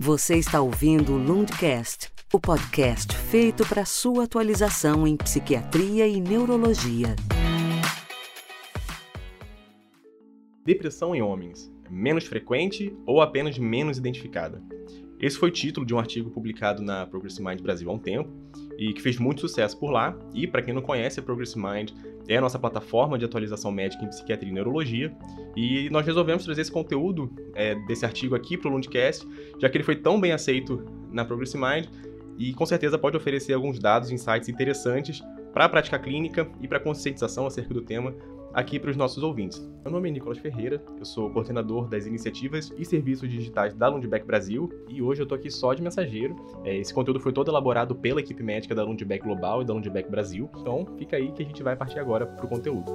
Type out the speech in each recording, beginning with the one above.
Você está ouvindo o Lundcast, o podcast feito para sua atualização em psiquiatria e neurologia. Depressão em homens menos frequente ou apenas menos identificada? Esse foi o título de um artigo publicado na Progress Mind Brasil há um tempo e que fez muito sucesso por lá. E para quem não conhece, a Progress Mind é a nossa plataforma de atualização médica em psiquiatria e neurologia. E nós resolvemos trazer esse conteúdo é, desse artigo aqui para o Lundcast, já que ele foi tão bem aceito na Progress Mind e com certeza pode oferecer alguns dados e insights interessantes para a prática clínica e para a conscientização acerca do tema aqui para os nossos ouvintes. Meu nome é Nicolas Ferreira, eu sou coordenador das iniciativas e serviços digitais da Lundbeck Brasil e hoje eu estou aqui só de mensageiro. É, esse conteúdo foi todo elaborado pela equipe médica da Lundbeck Global e da Lundbeck Brasil, então fica aí que a gente vai partir agora para o conteúdo.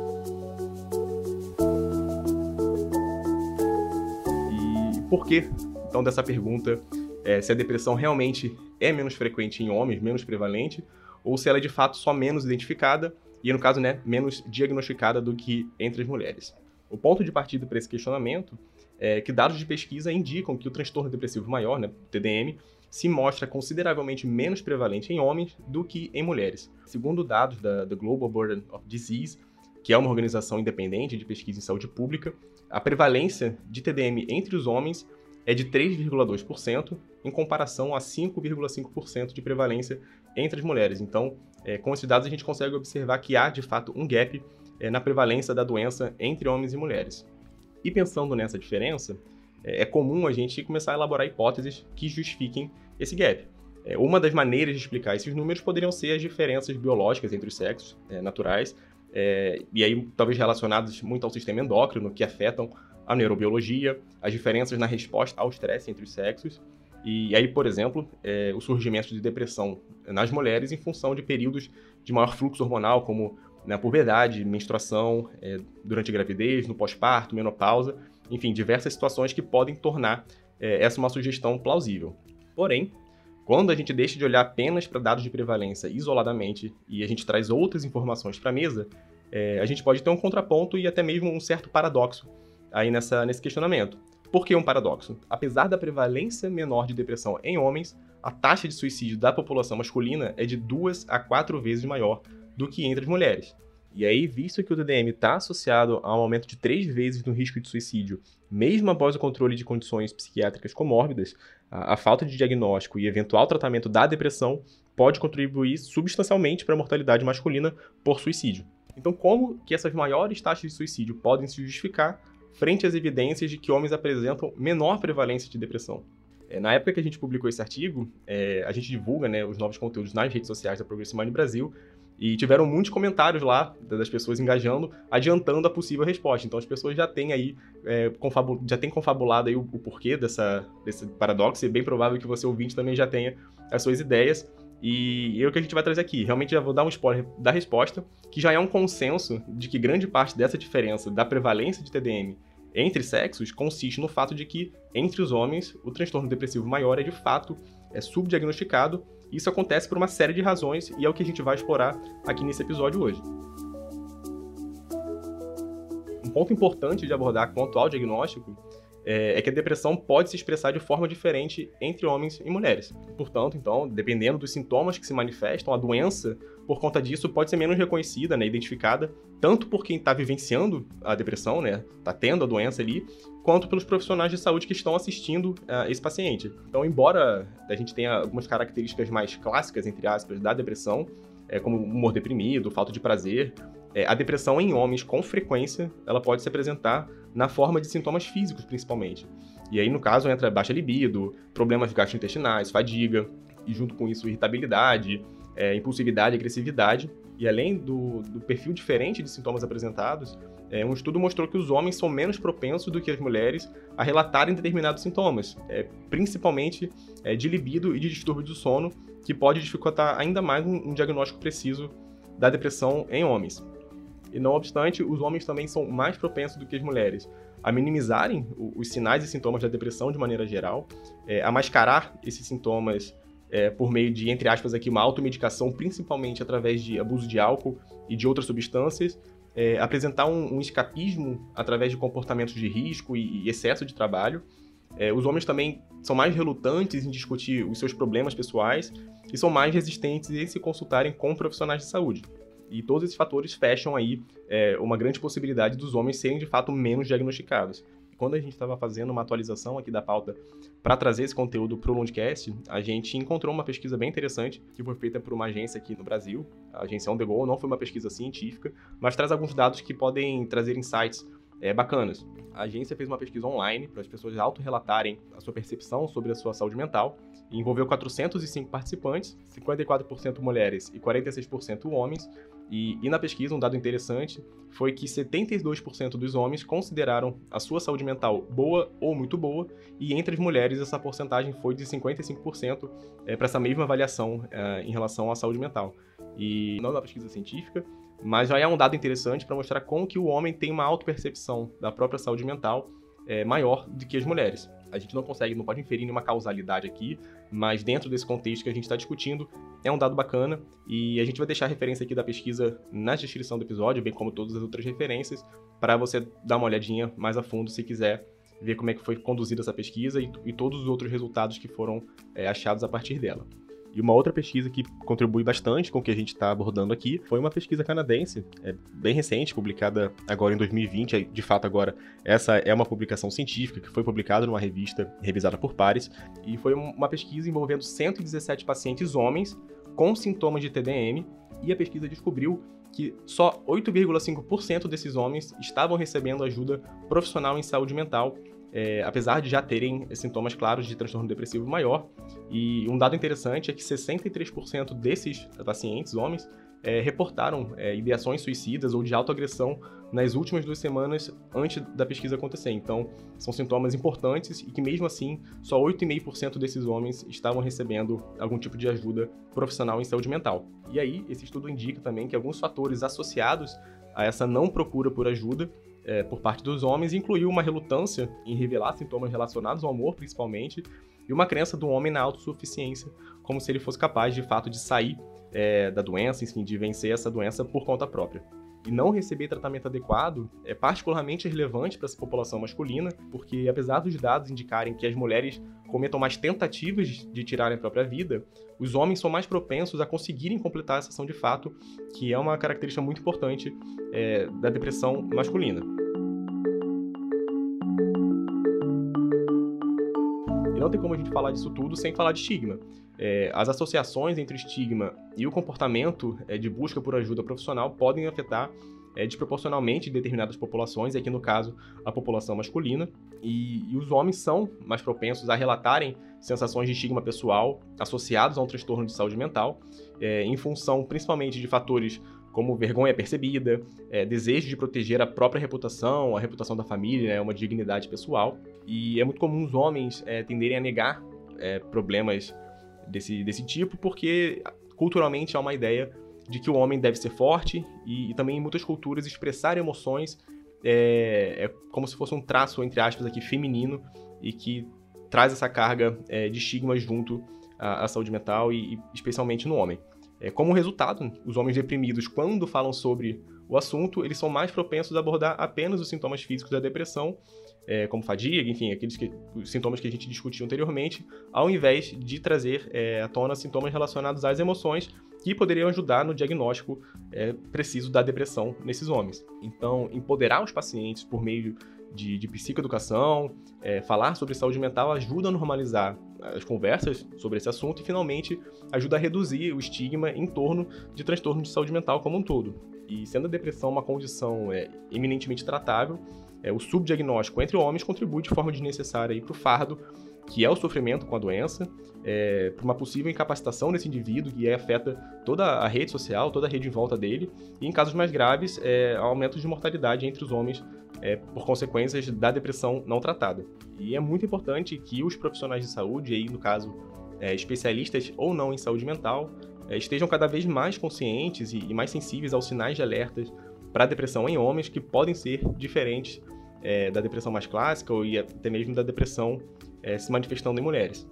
E por que, então, dessa pergunta é, se a depressão realmente é menos frequente em homens, menos prevalente, ou se ela é de fato só menos identificada e, no caso, né, menos diagnosticada do que entre as mulheres. O ponto de partida para esse questionamento é que dados de pesquisa indicam que o transtorno depressivo maior, né, TDM, se mostra consideravelmente menos prevalente em homens do que em mulheres. Segundo dados da, da Global Burden of Disease, que é uma organização independente de pesquisa em saúde pública, a prevalência de TDM entre os homens é de 3,2%, em comparação a 5,5% de prevalência entre as mulheres. Então, é, com esses dados, a gente consegue observar que há, de fato, um gap é, na prevalência da doença entre homens e mulheres. E pensando nessa diferença, é, é comum a gente começar a elaborar hipóteses que justifiquem esse gap. É, uma das maneiras de explicar esses números poderiam ser as diferenças biológicas entre os sexos é, naturais, é, e aí talvez relacionadas muito ao sistema endócrino, que afetam a neurobiologia, as diferenças na resposta ao estresse entre os sexos, e aí, por exemplo, é, o surgimento de depressão nas mulheres em função de períodos de maior fluxo hormonal, como na puberdade, menstruação, é, durante a gravidez, no pós-parto, menopausa, enfim, diversas situações que podem tornar é, essa uma sugestão plausível. Porém, quando a gente deixa de olhar apenas para dados de prevalência isoladamente e a gente traz outras informações para a mesa, é, a gente pode ter um contraponto e até mesmo um certo paradoxo aí nessa, nesse questionamento. Por que um paradoxo? Apesar da prevalência menor de depressão em homens, a taxa de suicídio da população masculina é de duas a quatro vezes maior do que entre as mulheres. E aí, visto que o TDM está associado a um aumento de três vezes no risco de suicídio, mesmo após o controle de condições psiquiátricas comórbidas, a, a falta de diagnóstico e eventual tratamento da depressão pode contribuir substancialmente para a mortalidade masculina por suicídio. Então, como que essas maiores taxas de suicídio podem se justificar frente às evidências de que homens apresentam menor prevalência de depressão. É, na época que a gente publicou esse artigo, é, a gente divulga né, os novos conteúdos nas redes sociais da Progressive Mind Brasil e tiveram muitos comentários lá das pessoas engajando, adiantando a possível resposta. Então as pessoas já têm aí, é, já têm confabulado aí o, o, porquê dessa, desse paradoxo, e é bem provável que você ouvinte também já tenha as suas ideias. E é o que a gente vai trazer aqui. Realmente já vou dar um spoiler da resposta, que já é um consenso de que grande parte dessa diferença da prevalência de TDM entre sexos consiste no fato de que, entre os homens, o transtorno depressivo maior é de fato é subdiagnosticado. Isso acontece por uma série de razões e é o que a gente vai explorar aqui nesse episódio hoje. Um ponto importante de abordar quanto ao diagnóstico é, é, que a depressão pode se expressar de forma diferente entre homens e mulheres. Portanto, então, dependendo dos sintomas que se manifestam, a doença, por conta disso, pode ser menos reconhecida, né, identificada, tanto por quem está vivenciando a depressão, né, está tendo a doença ali, quanto pelos profissionais de saúde que estão assistindo uh, esse paciente. Então, embora a gente tenha algumas características mais clássicas, entre aspas, da depressão, é, como humor deprimido, falta de prazer, é, a depressão em homens, com frequência, ela pode se apresentar na forma de sintomas físicos, principalmente. E aí, no caso, entra baixa libido, problemas gastrointestinais, fadiga, e junto com isso, irritabilidade, é, impulsividade, agressividade. E além do, do, perfil diferente de sintomas apresentados, é, um estudo mostrou que os homens são menos propensos do que as mulheres a relatarem determinados sintomas, é, principalmente é, de libido e de distúrbio do sono, que pode dificultar ainda mais um, um diagnóstico preciso da depressão em homens. E não obstante, os homens também são mais propensos do que as mulheres a minimizarem os sinais e sintomas da depressão de maneira geral, é, a mascarar esses sintomas é, por meio de, entre aspas, aqui, uma automedicação, principalmente através de abuso de álcool e de outras substâncias, é, apresentar um, um, escapismo através de comportamentos de risco e, e excesso de trabalho, os homens também são mais relutantes em discutir os seus problemas pessoais e são mais resistentes em se consultarem com profissionais de saúde. E todos esses fatores fecham aí é, uma grande possibilidade dos homens serem de fato menos diagnosticados. Quando a gente estava fazendo uma atualização aqui da pauta para trazer esse conteúdo para o Lundcast, a gente encontrou uma pesquisa bem interessante que foi feita por uma agência aqui no Brasil, a agência On The Go, não foi uma pesquisa científica, mas traz alguns dados que podem trazer insights é, bacanas. A agência fez uma pesquisa online para as pessoas autorrelatarem a sua percepção sobre a sua saúde mental e envolveu 405 participantes, 54% mulheres e 46% homens. E, e, na pesquisa, um dado interessante foi que 72% dos homens consideraram a sua saúde mental boa ou muito boa, e entre as mulheres essa porcentagem foi de 55% é, para essa mesma avaliação é, em relação à saúde mental. E não é uma pesquisa científica, mas já é um dado interessante para mostrar como que o homem tem uma auto-percepção da própria saúde mental é, maior do que as mulheres. A gente não consegue, não pode inferir nenhuma causalidade aqui, mas dentro desse contexto que a gente está discutindo, é um dado bacana e a gente vai deixar a referência aqui da pesquisa na descrição do episódio, bem como todas as outras referências, para você dar uma olhadinha mais a fundo se quiser ver como é que foi conduzida essa pesquisa e, e todos os outros resultados que foram é, achados a partir dela. E uma outra pesquisa que contribui bastante com o que a gente está abordando aqui foi uma pesquisa canadense, é, bem recente, publicada agora em 2020. De fato, agora, essa é uma publicação científica que foi publicada numa revista revisada por pares. E foi uma pesquisa envolvendo 117 pacientes homens com sintomas de TDM. E a pesquisa descobriu que só 8,5% desses homens estavam recebendo ajuda profissional em saúde mental é, apesar de já terem sintomas claros de transtorno depressivo maior. E um dado interessante é que 63% desses pacientes, homens, é, reportaram é, ideações suicidas ou de autoagressão nas últimas duas semanas antes da pesquisa acontecer. Então, são sintomas importantes e que, mesmo assim, só 8,5% desses homens estavam recebendo algum tipo de ajuda profissional em saúde mental. E aí, esse estudo indica também que alguns fatores associados a essa não procura por ajuda é, por parte dos homens incluiu uma relutância em revelar sintomas relacionados ao amor, principalmente, e uma crença do homem na autossuficiência, como se ele fosse capaz, de fato, de sair é, da doença, enfim, de vencer essa doença por conta própria. E não receber tratamento adequado é particularmente relevante para essa população masculina, porque apesar dos dados indicarem que as mulheres cometam mais tentativas de tirarem a própria vida, os homens são mais propensos a conseguirem completar essa ação de fato, que é uma característica muito importante é, da depressão masculina. E não tem como a gente falar disso tudo sem falar de estigma. É, as associações entre o estigma e o comportamento é, de busca por ajuda profissional podem afetar é, desproporcionalmente determinadas populações, aqui no caso a população masculina, e, e, os homens são mais propensos a relatarem sensações de estigma pessoal associados a um transtorno de saúde mental, é, em função principalmente de fatores como vergonha percebida, é, desejo de proteger a própria reputação, a reputação da família, né, uma dignidade pessoal. E é muito comum os homens é, tenderem a negar é, problemas desse, desse tipo, porque culturalmente há uma ideia de que o homem deve ser forte e, e também em muitas culturas expressar emoções é, é, como se fosse um traço, entre aspas, aqui feminino e que traz essa carga é, de estigma junto à, à saúde mental e, e, especialmente no homem. É, como resultado, os homens deprimidos, quando falam sobre o assunto, eles são mais propensos a abordar apenas os sintomas físicos da depressão, é, como fadiga, enfim, aqueles que, sintomas que a gente discutiu anteriormente, ao invés de trazer é, à tona sintomas relacionados às emoções que poderiam ajudar no diagnóstico é, preciso da depressão nesses homens. Então, empoderar os pacientes por meio de, de psicoeducação, é, falar sobre saúde mental ajuda a normalizar as conversas sobre esse assunto e, finalmente, ajuda a reduzir o estigma em torno de transtorno de saúde mental como um todo. E sendo a depressão uma condição é, eminentemente tratável, é, o subdiagnóstico entre homens contribui de forma desnecessária para o fardo que é o sofrimento com a doença, é, para uma possível incapacitação desse indivíduo, que afeta toda a rede social, toda a rede em volta dele, e em casos mais graves, é, aumento de mortalidade entre os homens é, por consequências da depressão não tratada. E é muito importante que os profissionais de saúde, aí no caso é, especialistas ou não em saúde mental, é, estejam cada vez mais conscientes e, e mais sensíveis aos sinais de alertas para depressão em homens que podem ser diferentes é, da depressão mais clássica ou até mesmo da depressão é, se manifestando em mulheres.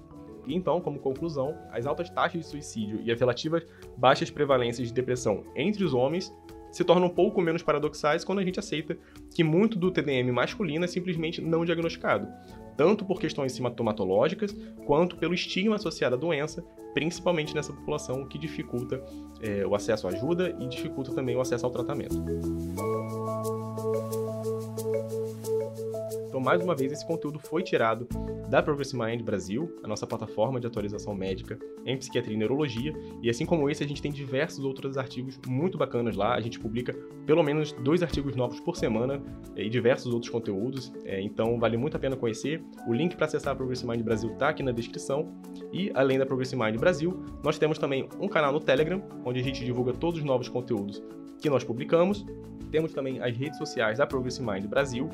E então, como conclusão, as altas taxas de suicídio e as relativas baixas prevalências de depressão entre os homens se tornam um pouco menos paradoxais quando a gente aceita que muito do TDM masculino é simplesmente não diagnosticado. Tanto por questões sintomatológicas quanto pelo estigma associado à doença, principalmente nessa população, que dificulta é, o acesso à ajuda e dificulta também o acesso ao tratamento. Então, mais uma vez, esse conteúdo foi tirado da Progress Mind Brasil, a nossa plataforma de atualização médica em psiquiatria e neurologia. E assim como esse, a gente tem diversos outros artigos muito bacanas lá. A gente publica pelo menos dois artigos novos por semana e diversos outros conteúdos. É, então, vale muito a pena conhecer. O link para acessar a Progress Mind Brasil está aqui na descrição. E além da Progress Mind Brasil, nós temos também um canal no Telegram, onde a gente divulga todos os novos conteúdos que nós publicamos. Temos também as redes sociais da Progress Mind Brasil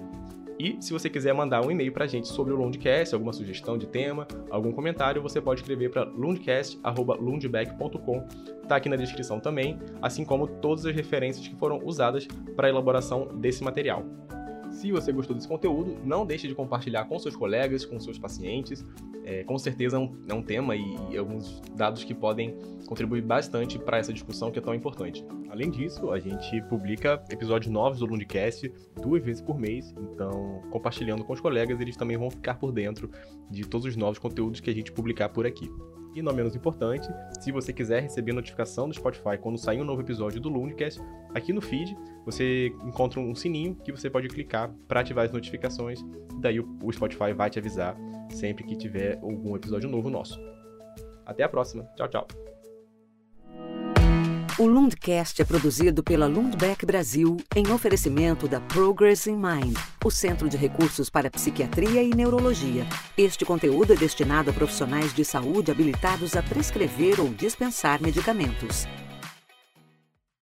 e se você quiser mandar um e-mail para a gente sobre o Lundcast, alguma sugestão de tema, algum comentário, você pode escrever para lundcast.lundbeck.com. Está aqui na descrição também, assim como todas as referências que foram usadas para a elaboração desse material. Se você gostou desse conteúdo, não deixe de compartilhar com seus colegas, com seus pacientes. É, com certeza é um, é um tema e, e, alguns dados que podem contribuir bastante para essa discussão que é tão importante. Além disso, a gente publica episódios novos do Lundcast duas vezes por mês, então compartilhando com os colegas, eles também vão ficar por dentro de todos os novos conteúdos que a gente publicar por aqui. E não menos importante, se você quiser receber notificação do Spotify quando sair um novo episódio do Lundcast, aqui no feed você encontra um sininho que você pode clicar para ativar as notificações. Daí o Spotify vai te avisar sempre que tiver algum episódio novo nosso. Até a próxima. Tchau, tchau. O Lundcast é produzido pela Lundbeck Brasil em oferecimento da Progress in Mind, o Centro de Recursos para Psiquiatria e Neurologia. Este conteúdo é destinado a profissionais de saúde habilitados a prescrever ou dispensar medicamentos.